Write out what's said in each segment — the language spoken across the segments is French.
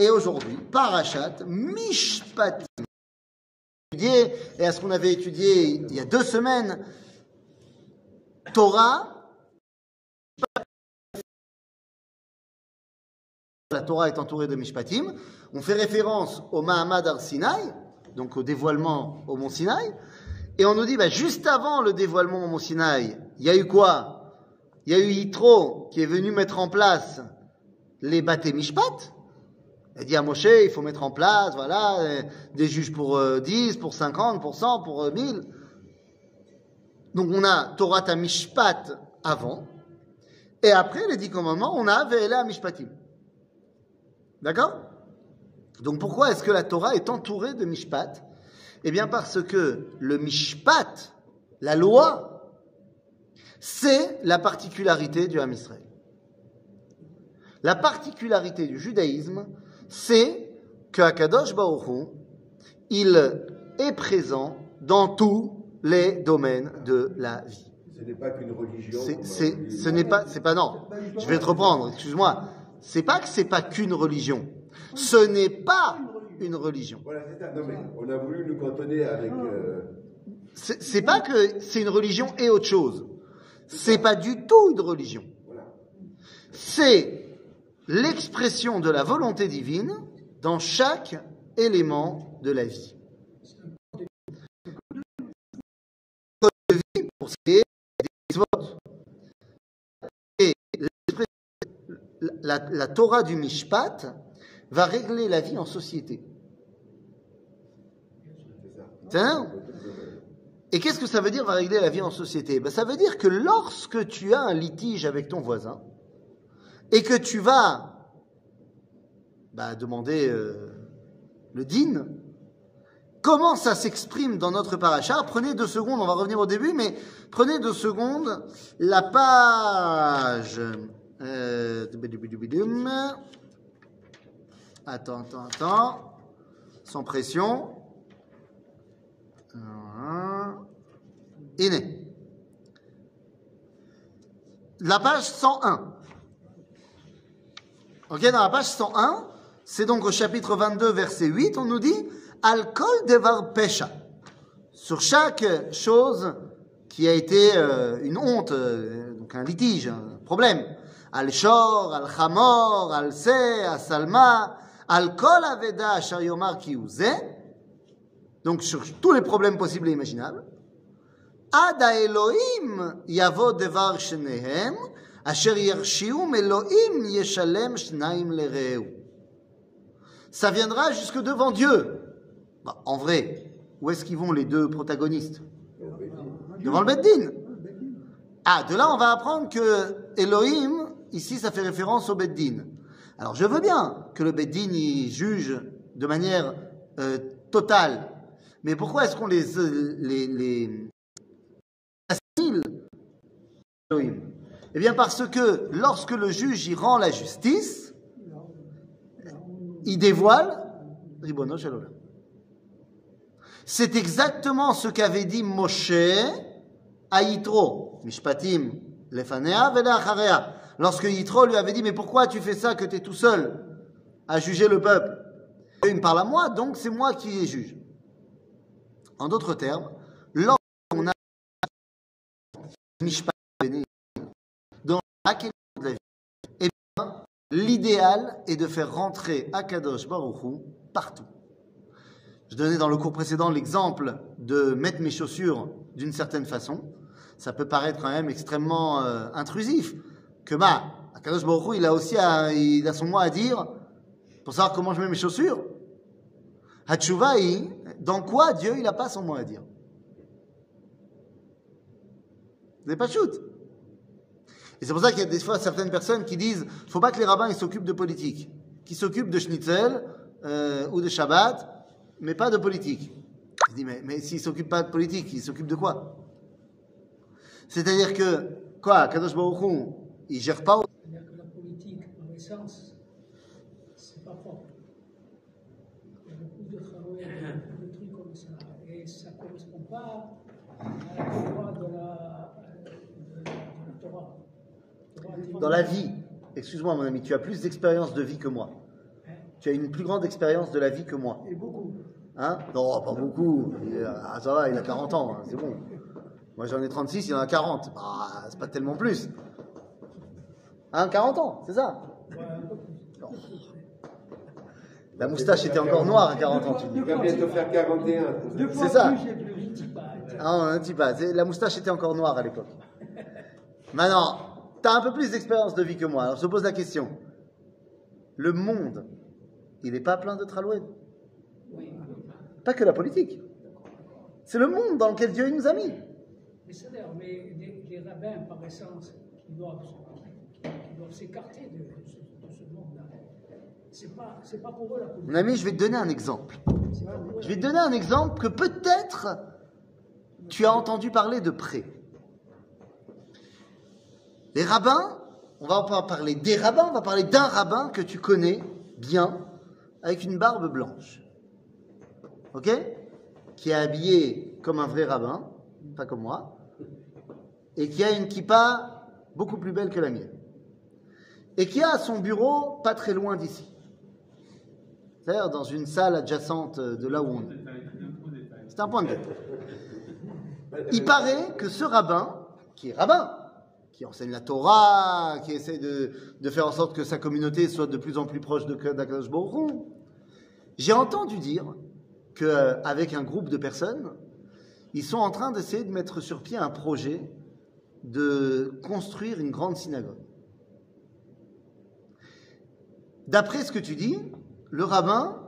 Et aujourd'hui, Parachat Mishpatim. Et à ce qu'on avait étudié il y a deux semaines, Torah, la Torah est entourée de Mishpatim. On fait référence au Mahamad al-Sinaï, donc au dévoilement au Mont Sinaï. Et on nous dit, bah, juste avant le dévoilement au Mont Sinaï, il y a eu quoi? Il y a eu Yitro qui est venu mettre en place les bâtés Mishpat. Il dit à Moshe, il faut mettre en place, voilà, euh, des juges pour 10, euh, pour 50, pour 100, pour 1000. Euh, Donc on a Torah Mishpat avant. Et après les dix commandements, on a Ve'ela Mishpatim. D'accord? Donc pourquoi est-ce que la Torah est entourée de Mishpat? Eh bien parce que le Mishpat, la loi, c'est la particularité du Ham Israël. La particularité du judaïsme, c'est que Akadosh Baruch il est présent dans tous les domaines de la vie. Ce n'est pas qu'une religion. C'est, ce n'est pas, c'est pas non. Je vais te reprendre. Excuse-moi. C'est pas que c'est pas qu'une religion. Ce n'est pas une religion. Voilà, c'est ça. Non, mais on a voulu nous cantonner avec. Euh... C'est pas que c'est une religion et autre chose. C'est pas du tout une religion. C'est l'expression de la volonté divine dans chaque élément de la vie. Et la, Torah du Mishpat va régler la vie en société. Et qu'est-ce que ça veut dire va régler la vie en société? Ben, Ça veut dire que lorsque tu as un litige avec ton voisin et que tu vas bah, demander euh, le din, comment ça s'exprime dans notre paracha? Prenez deux secondes, on va revenir au début, mais prenez deux secondes la page. Euh, attends, attends, attends. Sans pression. Iné. La page 101. Ok, dans la page 101, c'est donc au chapitre 22, verset 8, on nous dit Alcool devar pesha. Sur chaque chose qui a été euh, une honte, euh, donc un litige, un problème. Al-Shor, Al-Chamor, Al-Se, Al-Salma, Al-Kol Aveda Yomar donc sur tous les problèmes possibles et imaginables. Ada Elohim Yavo Devar Shenehem, Elohim. Ça viendra jusque devant Dieu. Bah, en vrai, où est-ce qu'ils vont les deux protagonistes? Devant le Beddin. Ah, de là, on va apprendre que Elohim, ici, ça fait référence au Beddin. Alors, je veux bien que le Beddin y juge de manière euh, totale mais pourquoi est-ce qu'on les, les, assimile Eh bien parce que lorsque le juge y rend la justice, il dévoile Ribono C'est exactement ce qu'avait dit Moshe à Yitro, Mishpatim, Lefanea, Velacharea. Lorsque Yitro lui avait dit, mais pourquoi tu fais ça que tu es tout seul à juger le peuple? Il me parle à moi, donc c'est moi qui les juge. En d'autres termes, lorsqu'on a dans eh bien, l'idéal est de faire rentrer Akadosh Baruchou partout. Je donnais dans le cours précédent l'exemple de mettre mes chaussures d'une certaine façon. Ça peut paraître quand même extrêmement euh, intrusif. Que bah, Akadosh Baruchou, il a aussi il a son mot à dire pour savoir comment je mets mes chaussures. Hatshuvaï, dans quoi Dieu il n'a pas son mot à dire n'avez pas shoot? Et c'est pour ça qu'il y a des fois certaines personnes qui disent faut pas que les rabbins s'occupent de politique, qui s'occupent de schnitzel euh, ou de Shabbat, mais pas de politique. Je dis mais, mais s'ils ne s'occupent pas de politique, ils s'occupent de quoi? C'est-à-dire que quoi Kadosh Baruch Hu, il gère pas. C'est-à-dire que la politique, en essence, Dans la vie, excuse-moi mon ami, tu as plus d'expérience de vie que moi. Tu as une plus grande expérience de la vie que moi. Et beaucoup. Hein? Non, pas beaucoup. A- Ah, ça va, il a 40 ans, hein, c'est bon. Moi j'en ai 36, il en a 40. Bah, c'est pas tellement plus. Hein, 40 ans, c'est ça? Un plus. La moustache était encore noire à 40 ans, tu dis. Il va bientôt faire 41. Deux fois C'est ça. Ah, on ne dit pas. C'est- La moustache était encore noire à l'époque. Maintenant, tu as un peu plus d'expérience de vie que moi. Alors je te pose la question. Le monde, il n'est pas plein de traloued Oui. Pas que la politique. C'est le monde dans lequel Dieu nous a mis. Mais c'est d'ailleurs, mais les, les rabbins, par essence, qui doivent, s'écarter de, ce, de ce monde-là, c'est pas, pas pour eux la politique. Mon ami, je vais te donner un exemple. Je vais te donner un exemple que peut-être tu as entendu parler de près. Les rabbins, on va pas parler des rabbins, on va parler d'un rabbin que tu connais bien, avec une barbe blanche. Ok? Qui est habillé comme un vrai rabbin, pas comme moi, et qui a une kippa beaucoup plus belle que la mienne. Et qui a son bureau pas très loin d'ici. C'est-à-dire dans une salle adjacente de là où on est. C'est un point de détail. Il paraît que ce rabbin, qui est rabbin, qui enseigne la Torah, qui essaie de, de faire en sorte que sa communauté soit de plus en plus proche de d'Akadosh j'ai entendu dire qu'avec un groupe de personnes, ils sont en train d'essayer de mettre sur pied un projet de construire une grande synagogue. D'après ce que tu dis, le rabbin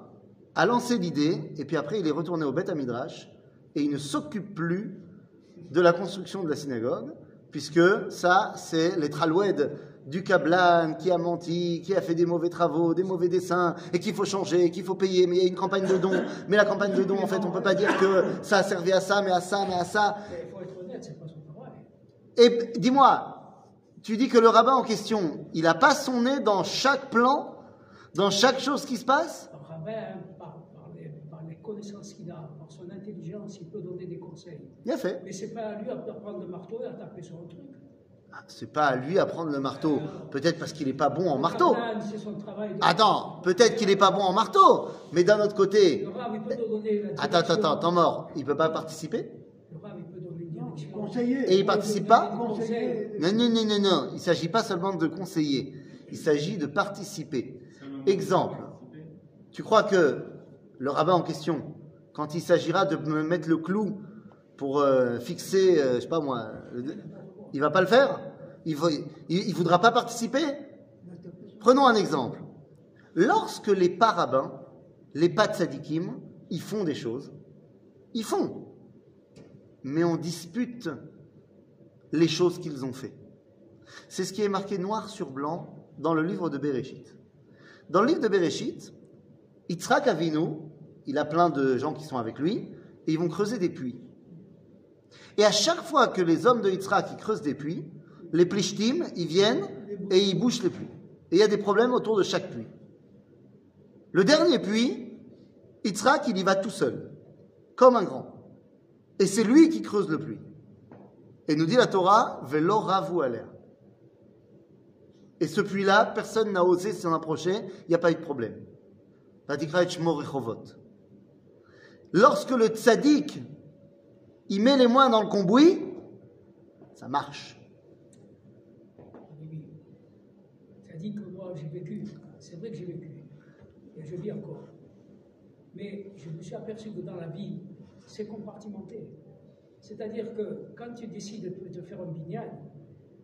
a lancé l'idée, et puis après il est retourné au Beth Midrash, et il ne s'occupe plus de la construction de la synagogue, puisque ça, c'est les tralouèdes du Kablan qui a menti, qui a fait des mauvais travaux, des mauvais dessins, et qu'il faut changer, qu'il faut payer, mais il y a une campagne de dons. Mais la campagne de dons, en fait, on peut pas dire que ça a servi à ça, mais à ça, mais à ça. Il faut être honnête, c'est pas son travail. Et dis-moi, tu dis que le rabbin en question, il n'a pas son nez dans chaque plan, dans chaque chose qui se passe? Rabbin, par, par, les, par les connaissances qu'il a, intelligence, il peut donner des conseils. Bien fait. Mais c'est pas à lui à prendre le marteau et à taper sur un truc. Ah, C'est pas à lui à prendre le marteau. Peut-être parce qu'il n'est pas bon en marteau. Attends, peut-être qu'il n'est pas bon en marteau. Mais d'un autre côté, Le la attends, attends, attends, temps mort, il peut pas participer? Le rab, il peut donner une direction. Conseiller. Et il participe pas? Non, non, non, non, non. Il ne s'agit pas seulement de conseiller. Il s'agit de participer. Exemple. Tu crois que le rabbin en question, quand il s'agira de me mettre le clou pour euh, fixer, euh, je sais pas moi, le- il va pas le faire? Il va, il, il voudra pas participer? Prenons un exemple. Lorsque les parabins, les pas tzadikim, ils font des choses, ils font. Mais on dispute les choses qu'ils ont fait. C'est ce qui est marqué noir sur blanc dans le livre de Bereshit. Dans le livre de Bereshit, Yitzhak Avinu, il a plein de gens qui sont avec lui, et ils vont creuser des puits. Et à chaque fois que les hommes de Yitzhak creusent des puits, les plishtim, ils viennent et ils bouchent les puits. Et il y a des problèmes autour de chaque puits. Le dernier puits, Yitzhak, il y va tout seul, comme un grand. Et c'est lui qui creuse le puits. Et nous dit la Torah, Velo ravu alea. Et ce puits-là, personne n'a osé s'en approcher, il n'y a pas eu de problème. Lorsque le tzaddik, il met les mains dans le cambouis, ça marche. Que moi j'ai vécu, c'est vrai que j'ai vécu, et je vis encore. Mais je me suis aperçu que dans la vie, c'est compartimenté. C'est-à-dire que quand tu décides de, de faire un bignal,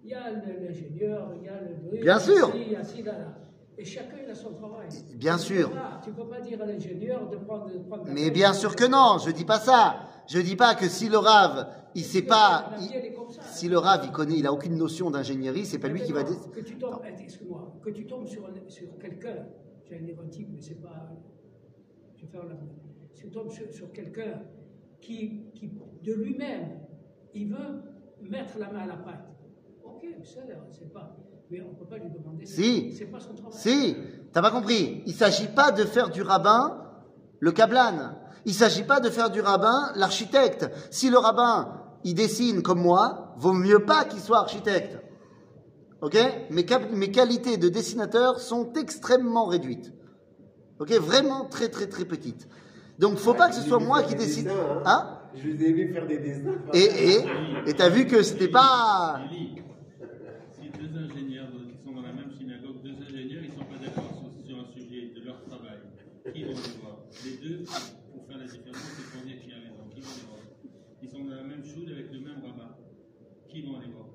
il y a l'ingénieur, il y a le. Bien sûr. Il y a ci, là, là. Et chacun il a son travail. Bien sûr. Tu ne peux pas dire à l'ingénieur de prendre. de prendre la Mais bien sûr que non, je dis pas ça. Je dis pas que si le rave, il sait pas, il- ça. si le rave, il connaît, il a aucune notion d'ingénierie, c'est pas lui qui va dire. Que tu tombes, eh, excuse-moi, que tu tombes sur, un- sur quelqu'un, dire un type, mais c'est pas. Je vais faire la. Si tu tombes sur, sur quelqu'un qui, qui, de lui-même, il veut mettre la main à la pâte. Ok, ça, c'est pas. Mais on ne peut pas lui demander. ça. Si. C'est pas son travail. Si, t'as pas compris. Il s'agit pas de faire du rabbin le kablan. Il s'agit pas de faire du rabbin l'architecte. Si le rabbin, il dessine comme moi, vaut mieux pas qu'il soit architecte. Ok? Mes, cap- mes qualités de dessinateur sont extrêmement réduites. Ok, vraiment très très très petite. Donc faut pas que ce soit moi qui décide. Hein Je les ai vu faire des dessins. Et et et t'as vu que c'était pas. Lily, si deux ingénieurs qui sont dans la même synagogue, deux ingénieurs, ils ne sont pas d'accord sur, sur un sujet de leur travail, qui vont les voir Les deux, pour faire la différence, c'est pour dire qui a raison, qui vont les voir? Ils sont dans la même choude avec le même rabbin, qui vont les voir?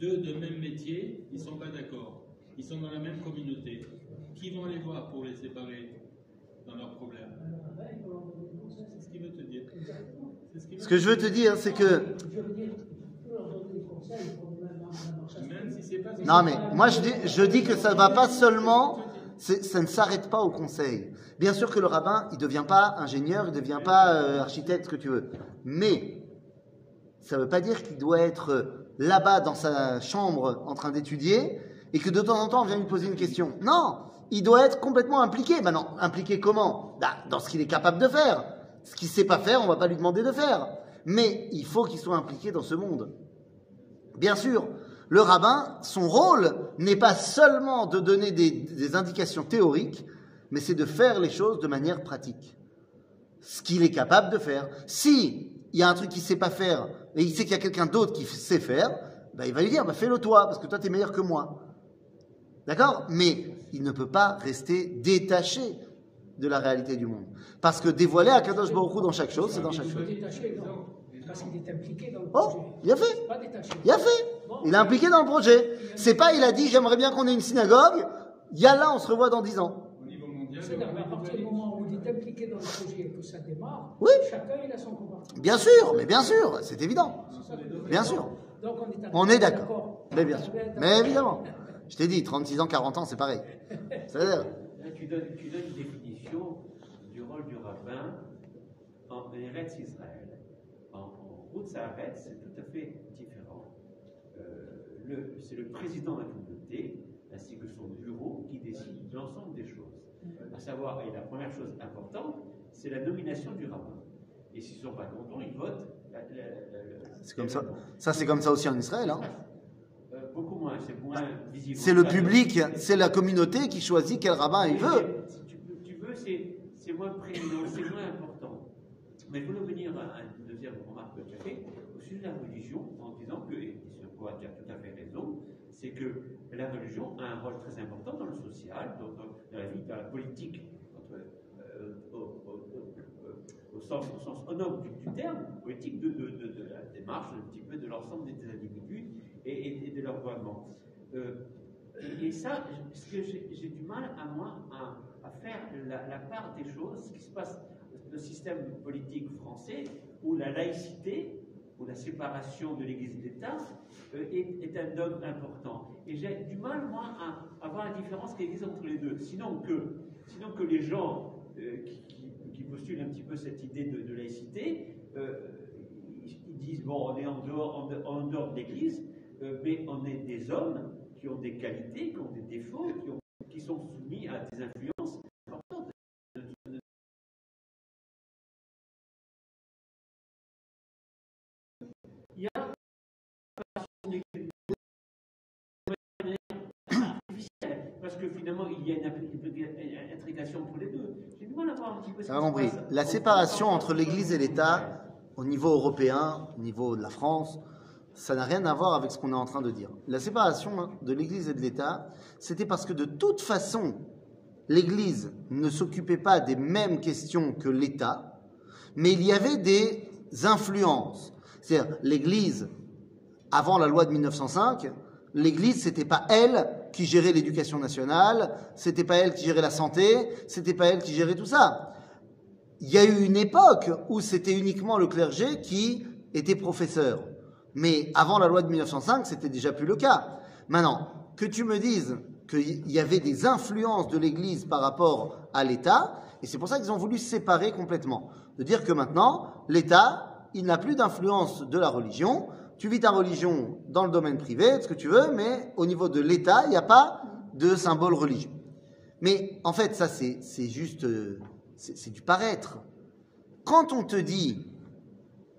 Deux de même métier, ils ne sont pas d'accord. Ils sont dans la même communauté. Qui vont les voir pour les séparer dans leurs problèmes? Des. C'est ce qu'il veut te dire. Ce que je veux te dire, c'est que des non mais moi je dis je dis que ça va pas seulement. Ça ne s'arrête pas au conseil. Bien sûr que le rabbin, il devient pas ingénieur, il devient pas euh, architecte, ce que tu veux. Mais ça veut pas dire qu'il doit être euh, là-bas dans sa chambre en train d'étudier et que de temps en temps on vient lui poser une question. Non, il doit être complètement impliqué. Maintenant, impliqué comment? Bah, Dans ce qu'il est capable de faire. Ce qu'il sait pas faire, on va pas lui demander de faire. Mais il faut qu'il soit impliqué dans ce monde. Bien sûr, le rabbin, son rôle n'est pas seulement de donner des, des indications théoriques, mais c'est de faire les choses de manière pratique. Ce qu'il est capable de faire. Si il y a un truc qu'il sait pas faire et il sait qu'il y a quelqu'un d'autre qui sait faire, bah, il va lui dire bah, fais-le toi parce que toi tu es meilleur que moi. D'accord? Mais il ne peut pas rester détaché de la réalité du monde. Parce que dévoiler à Kadosh Baruch dans chaque chose, c'est dans chaque Il chose. est détaché, non. Parce qu'il est impliqué dans le Oh, il a fait. Il a fait. Il est impliqué dans le projet. C'est pas, il a dit, j'aimerais bien qu'on ait une synagogue. Yallah, on se revoit dans dix ans. Au niveau mondial, C'est-à-dire, à partir du moment où il est impliqué dans le projet et que ça démarre, Oui. chacun il a son compartiment. Bien sûr, mais bien sûr, c'est évident. Bien sûr. Donc on est, On est d'accord. Mais bien sûr. Mais évidemment. Je t'ai dit, 36 ans, 40 ans, c'est pareil. C'est-à-dire, tu donnes, tu donnes une définition du rôle du rabbin en Eretz Israël. En, Route Saaretz, c'est tout à fait différent. C'est le président de la communauté, ainsi que son bureau, qui décide de l'ensemble des choses. À savoir, et la première chose importante, c'est la nomination du rabbin. Et s'ils ne sont pas contents, ils votent. c'est comme ça. Ça, c'est comme ça aussi en Israël. Hein. Euh, beaucoup moins, c'est moins visible. C'est le public, c'est la communauté qui choisit quel rabbin il veut. Si tu, veux- tu veux, c'est, moins prégnant, c'est moins important. Mais je voulais revenir à une deuxième remarque que tu as fait au sujet de la religion, en disant que, quoi tu as tout à fait raison, c'est que la religion a un rôle très important dans le social, dans, la vie, dans la politique, euh, au, sens, au noble du, terme, politique de, la démarche, un petit peu de l'ensemble des, individus et, de leur gouvernement. Euh, et, ça, j'ai du mal à moi à, à faire la, la part des choses, ce qui se passe dans le système politique français, où la laïcité, où la séparation de l'Église l'État euh, est, est un dogme important. Et j'ai du mal, moi, à, à voir la différence qui existe entre les deux. Sinon que, sinon que les gens euh, qui, postulent un petit peu cette idée de, laïcité, euh, ils, disent, bon, on est en dehors, en, de- l'Église, euh, mais on est des hommes qui ont des qualités, qui ont des défauts, qui, qui sont soumis à des influences parce que finalement il y a une, intrigation pour les deux. J'ai du mal à voir un petit peu ce se compris. passe La séparation en- entre l'Église et l'État, au niveau européen, au niveau de la France, ça n'a rien à voir avec ce qu'on est en train de dire. La séparation de l'Église et de l'État, c'était parce que de toute façon, l'Église ne s'occupait pas des mêmes questions que l'État, mais il y avait des influences. C'est-à-dire, l'Église, avant la loi de 1905, l'Église, c'était pas elle qui gérait l'éducation nationale, c'était pas elle qui gérait la santé, c'était pas elle qui gérait tout ça. Il y a eu une époque où c'était uniquement le clergé qui était professeur. Mais avant la loi de 1905, c'était déjà plus le cas. Maintenant, que tu me dises qu'il y avait des influences de l'Église par rapport à l'État, et c'est pour ça qu'ils ont voulu séparer complètement. De dire que maintenant, l'État, il n'a plus d'influence de la religion. Tu vis ta religion dans le domaine privé, ce que tu veux, mais au niveau de l'État, il n'y a pas de symbole religieux. Mais en fait, ça, c'est juste, euh, c'est du paraître. Quand on te dit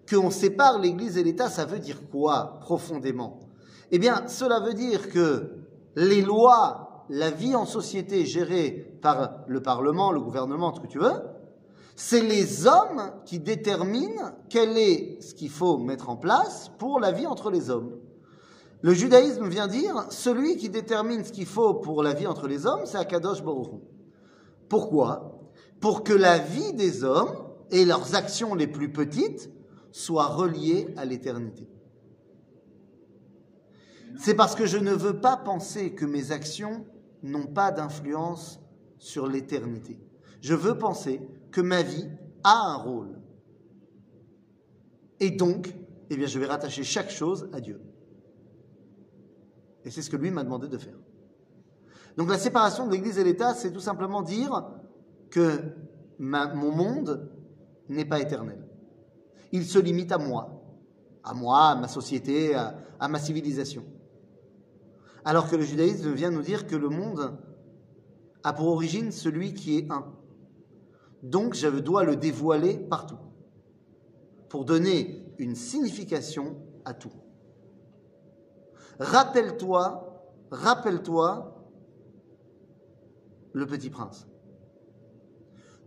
qu'on sépare l'Église et l'État, ça veut dire quoi profondément? Eh bien, cela veut dire que les lois la vie en société gérée par le Parlement, le gouvernement, ce que tu veux, c'est les hommes qui déterminent quel est ce qu'il faut mettre en place pour la vie entre les hommes. Le judaïsme vient dire, celui qui détermine ce qu'il faut pour la vie entre les hommes, c'est Akadosh Baruch. Pourquoi? Pour que la vie des hommes et leurs actions les plus petites soient reliées à l'éternité. C'est parce que je ne veux pas penser que mes actions n'ont pas d'influence sur l'éternité. Je veux penser ma vie a un rôle. Et donc, eh bien, je vais rattacher chaque chose à Dieu. Et c'est ce que lui m'a demandé de faire. Donc la séparation de l'Église et l'État, c'est tout simplement dire que mon monde n'est pas éternel. Il se limite à moi, à moi, à ma société, à ma civilisation. Alors que le judaïsme vient nous dire que le monde a pour origine celui qui est un. Donc je dois le dévoiler partout pour donner une signification à tout. Rappelle-toi, rappelle-toi le petit prince.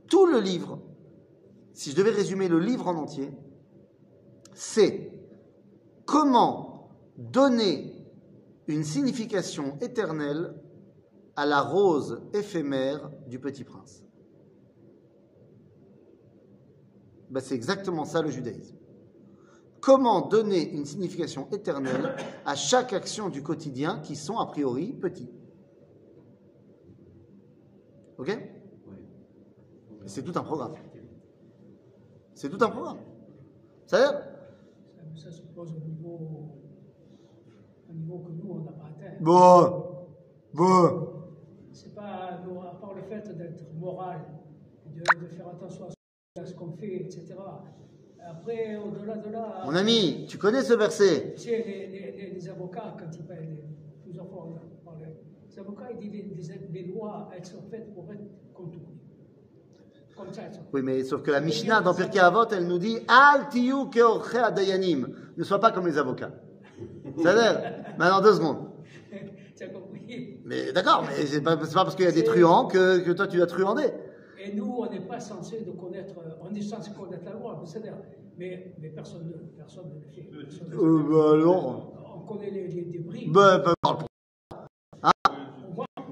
Tout le livre, si je devais résumer le livre en entier, c'est comment donner une signification éternelle à la rose éphémère du petit prince. Ben, c'est exactement ça le judaïsme. Comment donner une signification éternelle à chaque action du quotidien qui sont a priori petits. Ok? C'est tout un programme. C'est tout un programme. C'est-à-dire, Ça, ça se pose au niveau, au niveau que nous, on n'a pas atteint. bon, bon, C'est pas, à part le fait d'être moral, de, de faire attention à ce qu'on fait, etc. Après, au-delà de là, mon ami, tu connais ce verset? tu sais, les, les- les- avocats, quand ils parlent, plusieurs fois on a parlé, les avocats, ils disent les, les lois, elles sont faites pour être contournées. Comme ça, elles sont Oui, mais sauf que la Mishnah dans Pirkei Avot, elle nous dit Al tiyu adayanim. Ne sois pas comme les avocats. C'est-à-dire, maintenant deux secondes. Tu as compris? Mais d'accord, mais c'est pas, pas parce qu'il y a des truands que, que toi tu dois truander. Et nous, on n'est pas censé de connaître, euh, on est censé connaître la loi, c'est-à-dire, mais, mais personne ne personne ne le fait. Personne Euh, bah alors. On connaît les, les débris. Bah, bah, parle pour Hein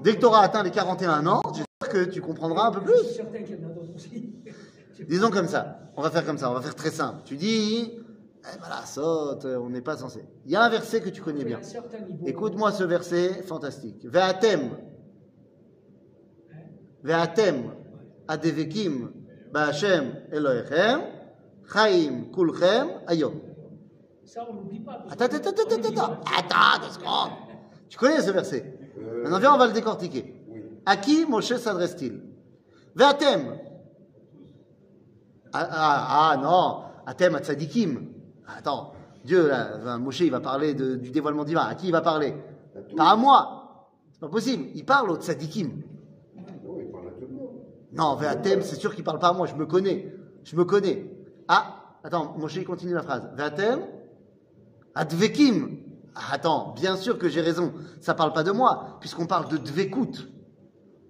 Dès que tu auras atteint les 41 ans, j'espère que tu comprendras un peu Je suis plus. certain qu'il y en a d'autres aussi. Disons comme ça. On va faire comme ça. On va faire très simple. Tu dis, eh, voilà, saute, on n'est pas censé. Il y a un verset que tu connais bien. Écoute-moi ce verset fantastique. Ve'atem. Ve'atem. Adevekim. Ba'ashem Elohechem. Chaim kulchem ayom. Ça, on n'oublie pas. parce Attends, attends, attends, attends, attends. deux secondes. Tu connais ce verset? Euh, Maintenant, viens, on va le décortiquer. À qui Moshe s'adresse-t-il? Ah, ah, ah, non, Atem à Tzadikim. Attends, Dieu, là, enfin, Moshe, il va parler de- du dévoilement divin. À qui il va parler? Pas à moi. C'est pas possible. Il parle aux Tzadikim. Non, il parle à tout le monde. Non, Ve'atem, c'est sûr qu'il parle pas à moi. Je me connais. Je me connais. Ah, attends, Moshe, il continue la phrase. Ve'atem, Advekim. Ah, attends, bien sûr que j'ai raison. Ça parle pas de moi, puisqu'on parle de Dvekut.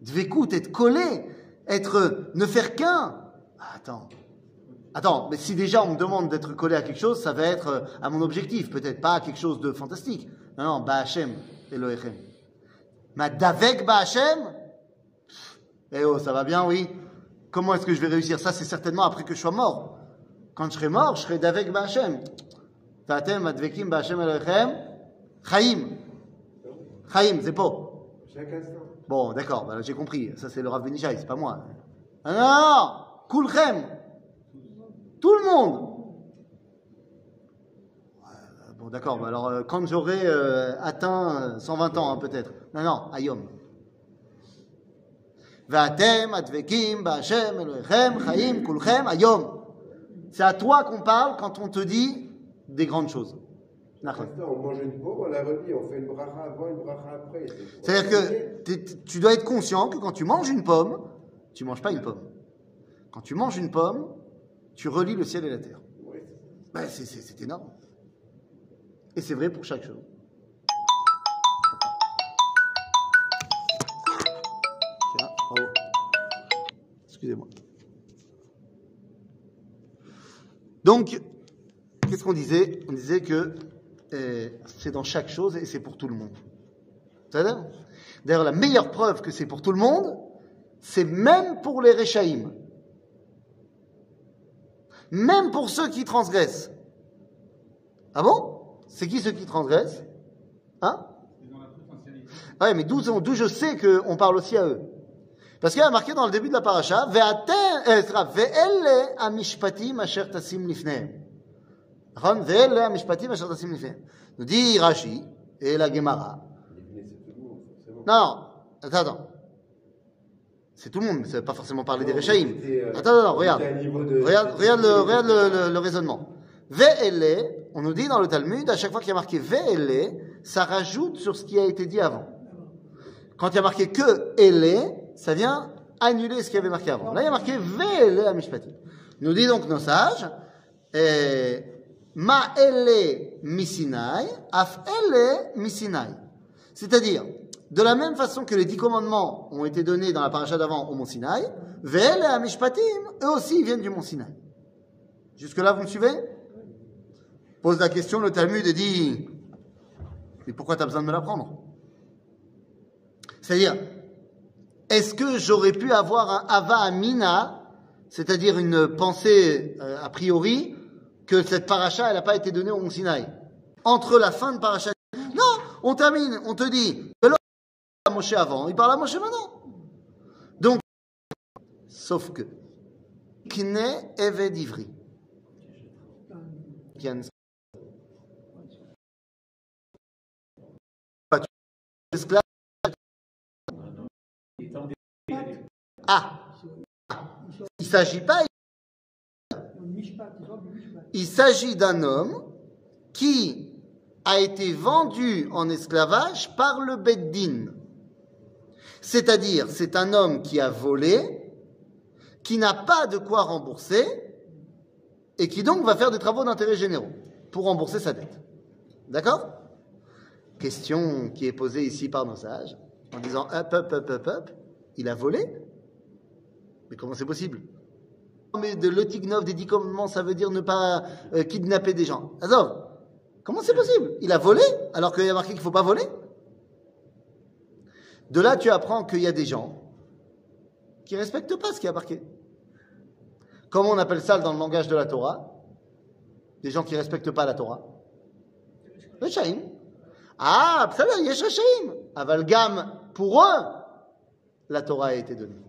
Dvekut, être collé, être, ne faire qu'un. Ah, attends. Attends, mais si déjà on me demande d'être collé à quelque chose, ça va être euh, à mon objectif, peut-être pas à quelque chose de fantastique. Non, non, Ba'Hashem, Elohechem. Ma Davek Ba'Hashem Eh oh, ça va bien, oui. Comment est-ce que je vais réussir ça? C'est certainement après que je sois mort. Quand je serai mort, je serai Davek Ba'Hashem. Tatem, Advekim Ba'Hashem Elohechem. Chaim. Chaim, c'est pas. Bon, d'accord, j'ai compris. Ça, c'est le Rav Benishai, c'est pas moi. Ah, non, Kulchem Tout le monde Bon, d'accord, alors euh, quand j'aurai euh, atteint euh, 120 ans, hein, peut-être. Non, non, Ayom. V'atem advekim ba'Hashem Elohechem chaim kulchem ayom. C'est à toi qu'on parle quand on te dit des grandes choses. On mange une pomme, on la relie, on fait une bracha avant, une bracha après. C'est-à-dire que tu dois être conscient que quand tu manges une pomme, tu manges pas une pomme. Quand tu manges une pomme, tu relis le ciel et la terre. Ouais. Ben, c'est énorme. Et c'est vrai pour chaque chose. Excusez-moi. Donc, qu'est-ce qu'on disait? On disait que euh, c'est dans chaque chose et c'est pour tout le monde. D'ailleurs, la meilleure preuve que c'est pour tout le monde, c'est même pour les Réchaïm. Même pour ceux qui transgressent. Ah bon? C'est qui ceux qui transgressent? Hein? Ouais, mais d'où je sais qu'on parle aussi à eux parce qu'il y a marqué dans le début de la paracha, euh, ve'ele asher. Ve'ele amishpatim asher. Nous dit Rashi et la Gemara. Non, attends, attends. C'est tout le monde, mais ça ne veut pas forcément parler des Rechaïm. Attends, attends, regarde. Regarde, regarde le, regarde le, le, le raisonnement. Ve'ele, on nous dit dans le Talmud, à chaque fois qu'il y a marqué ve'ele, ça rajoute sur ce qui a été dit avant. Quand il y a marqué que ele, ça vient annuler ce qui avait marqué avant. Là, il y a marqué Ve'ele Amishpati. Nous dit donc nos sages, Ma Ele Misinai, Af Ele Misinai. C'est-à-dire, de la même façon que les dix commandements ont été donnés dans la paracha d'avant au mont Sinaï, Ve'ele Amishpatim, eux aussi viennent du mont Sinaï. Jusque-là, vous me suivez? Pose la question, le Talmud et dit Mais pourquoi tu as besoin de me l'apprendre? C'est-à-dire, est-ce que j'aurais pu avoir un Ava Amina, c'est-à-dire une pensée euh, a priori, que cette paracha, elle n'a pas été donnée au Mont Sinaï? Entre la fin de paracha. Non, on termine, on te dit, que l'homme à Moshe avant, il parle à Moshe maintenant. Donc, sauf que, Kne Eved Ivri. Qui a. Ah Il ne s'agit pas, il s'agit d'un homme qui a été vendu en esclavage par le Beddin. C'est-à-dire, c'est un homme qui a volé, qui n'a pas de quoi rembourser, et qui donc va faire des travaux d'intérêt généraux pour rembourser sa dette. D'accord? Question qui est posée ici par nos sages, en disant hop, hop, hop, hop, hop, il a volé Mais comment c'est possible? Mais de l'otignov des dix commandements, ça veut dire ne pas euh, kidnapper des gens? Azov, comment c'est possible? Il a volé alors qu'il y a marqué qu'il ne faut pas voler? De là, tu apprends qu'il y a des gens qui ne respectent pas ce qui a marqué. Comment on appelle ça dans le langage de la Torah Des gens qui ne respectent pas la Torah Rechaim. Ah, Yesh Rechaim. Avalgam, pour eux, la Torah a été donnée.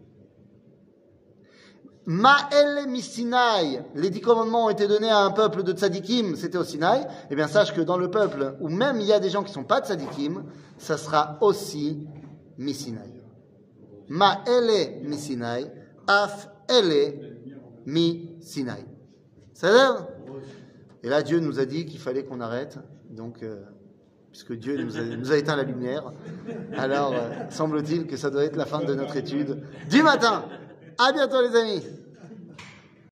Ma'el Misinaï, les dix commandements ont été donnés à un peuple de tzadikim, c'était au Sinaï. Eh bien, sache que dans le peuple où même il y a des gens qui ne sont pas tzadikim, ça sera aussi Misinaï. Ma'ele Misinaï, af ele mi Sinaï. Ça l'air? Et là, Dieu nous a dit qu'il fallait qu'on arrête. Donc, euh, puisque Dieu nous a, nous a éteint la lumière, alors euh, semble-t-il que ça doit être la fin de notre étude du matin. À bientôt, les amis.